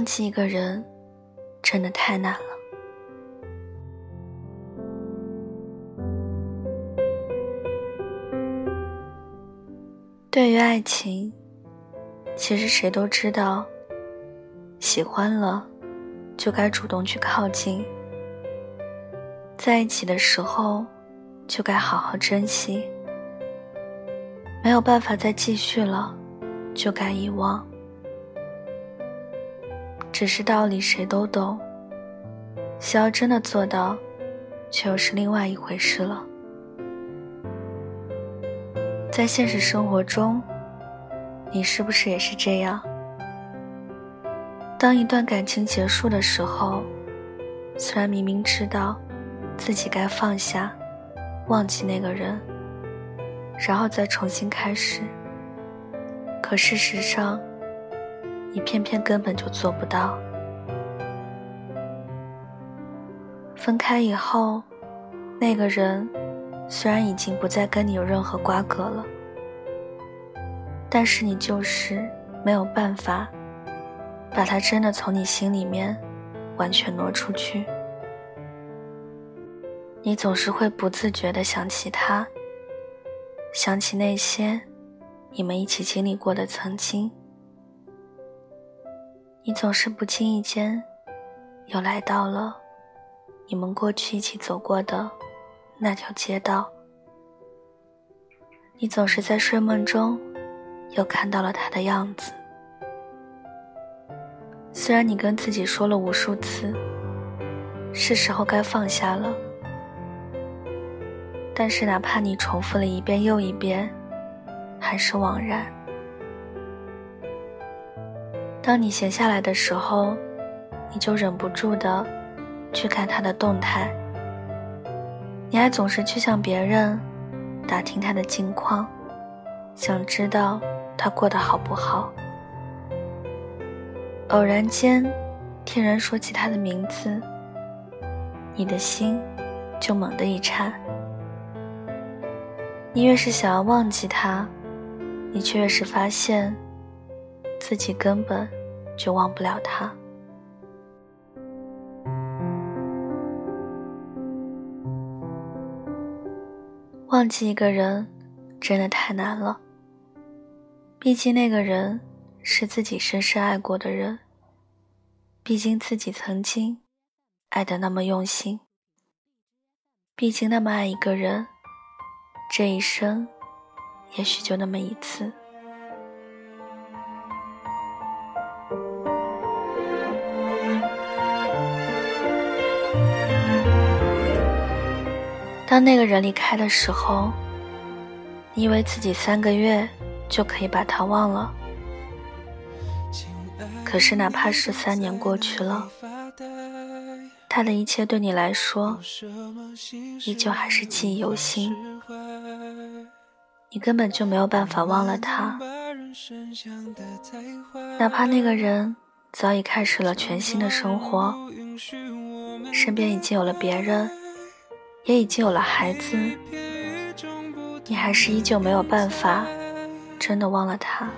忘记一个人，真的太难了。对于爱情，其实谁都知道，喜欢了就该主动去靠近，在一起的时候就该好好珍惜，没有办法再继续了，就该遗忘。只是道理谁都懂，想要真的做到，却又是另外一回事了。在现实生活中，你是不是也是这样？当一段感情结束的时候，虽然明明知道自己该放下、忘记那个人，然后再重新开始，可事实上，你偏偏根本就做不到。分开以后，那个人虽然已经不再跟你有任何瓜葛了，但是你就是没有办法把他真的从你心里面完全挪出去。你总是会不自觉地想起他，想起那些你们一起经历过的曾经。你总是不经意间，又来到了你们过去一起走过的那条街道。你总是在睡梦中，又看到了他的样子。虽然你跟自己说了无数次，是时候该放下了，但是哪怕你重复了一遍又一遍，还是枉然。当你闲下来的时候，你就忍不住的去看他的动态。你还总是去向别人打听他的近况，想知道他过得好不好。偶然间听人说起他的名字，你的心就猛地一颤。你越是想要忘记他，你却越是发现。自己根本就忘不了他。忘记一个人真的太难了。毕竟那个人是自己深深爱过的人，毕竟自己曾经爱的那么用心，毕竟那么爱一个人，这一生也许就那么一次。当那个人离开的时候，你以为自己三个月就可以把他忘了。可是哪怕是三年过去了，他的一切对你来说，依旧还是记忆犹新。你根本就没有办法忘了他，哪怕那个人早已开始了全新的生活，身边已经有了别人。也已经有了孩子，你还是依旧没有办法真的忘了他。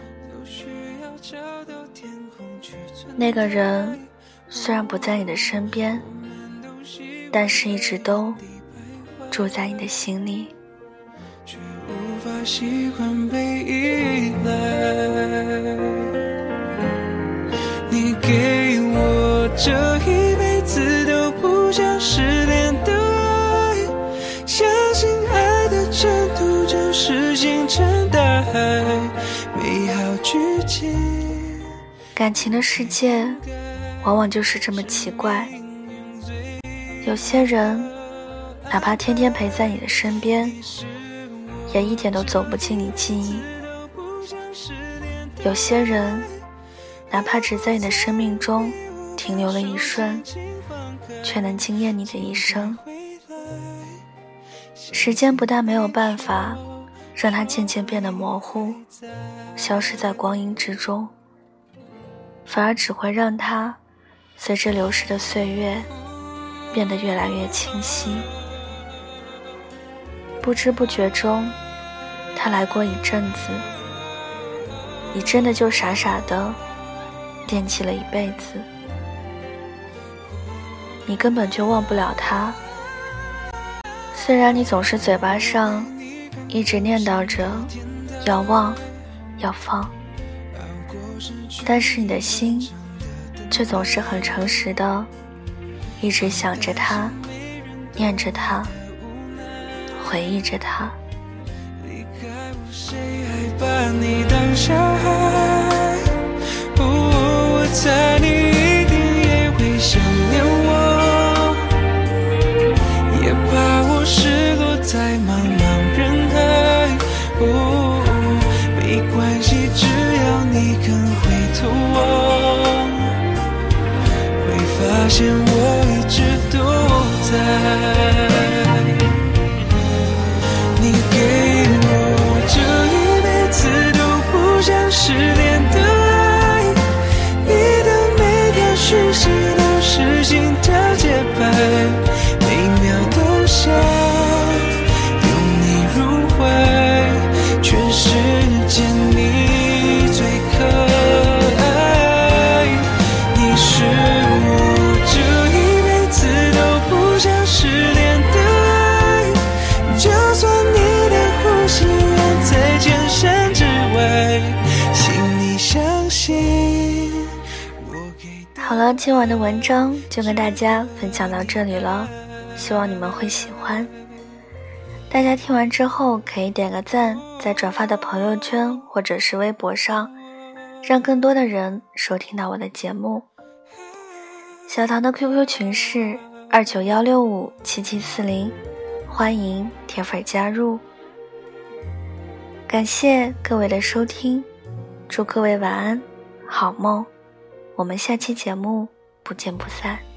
那个人虽然不在你的身边，但是一直都住在你的心里。你给我这一辈子都不想失联感情的世界，往往就是这么奇怪。有些人，哪怕天天陪在你的身边，也一点都走不进你记忆；有些人，哪怕只在你的生命中停留了一瞬，却能惊艳你的一生。时间不但没有办法。让它渐渐变得模糊，消失在光阴之中，反而只会让它随着流逝的岁月变得越来越清晰。不知不觉中，他来过一阵子，你真的就傻傻的惦记了一辈子。你根本就忘不了他。虽然你总是嘴巴上一直念叨着要忘、要放，但是你的心却总是很诚实的，一直想着他，念着他，回忆着他。猜你一现我一直都在。好了，今晚的文章就跟大家分享到这里了，希望你们会喜欢。大家听完之后可以点个赞，再转发到朋友圈或者是微博上，让更多的人收听到我的节目。小唐的 QQ 群是二九幺六五七七四零，欢迎铁粉加入。感谢各位的收听，祝各位晚安，好梦。我们下期节目不见不散。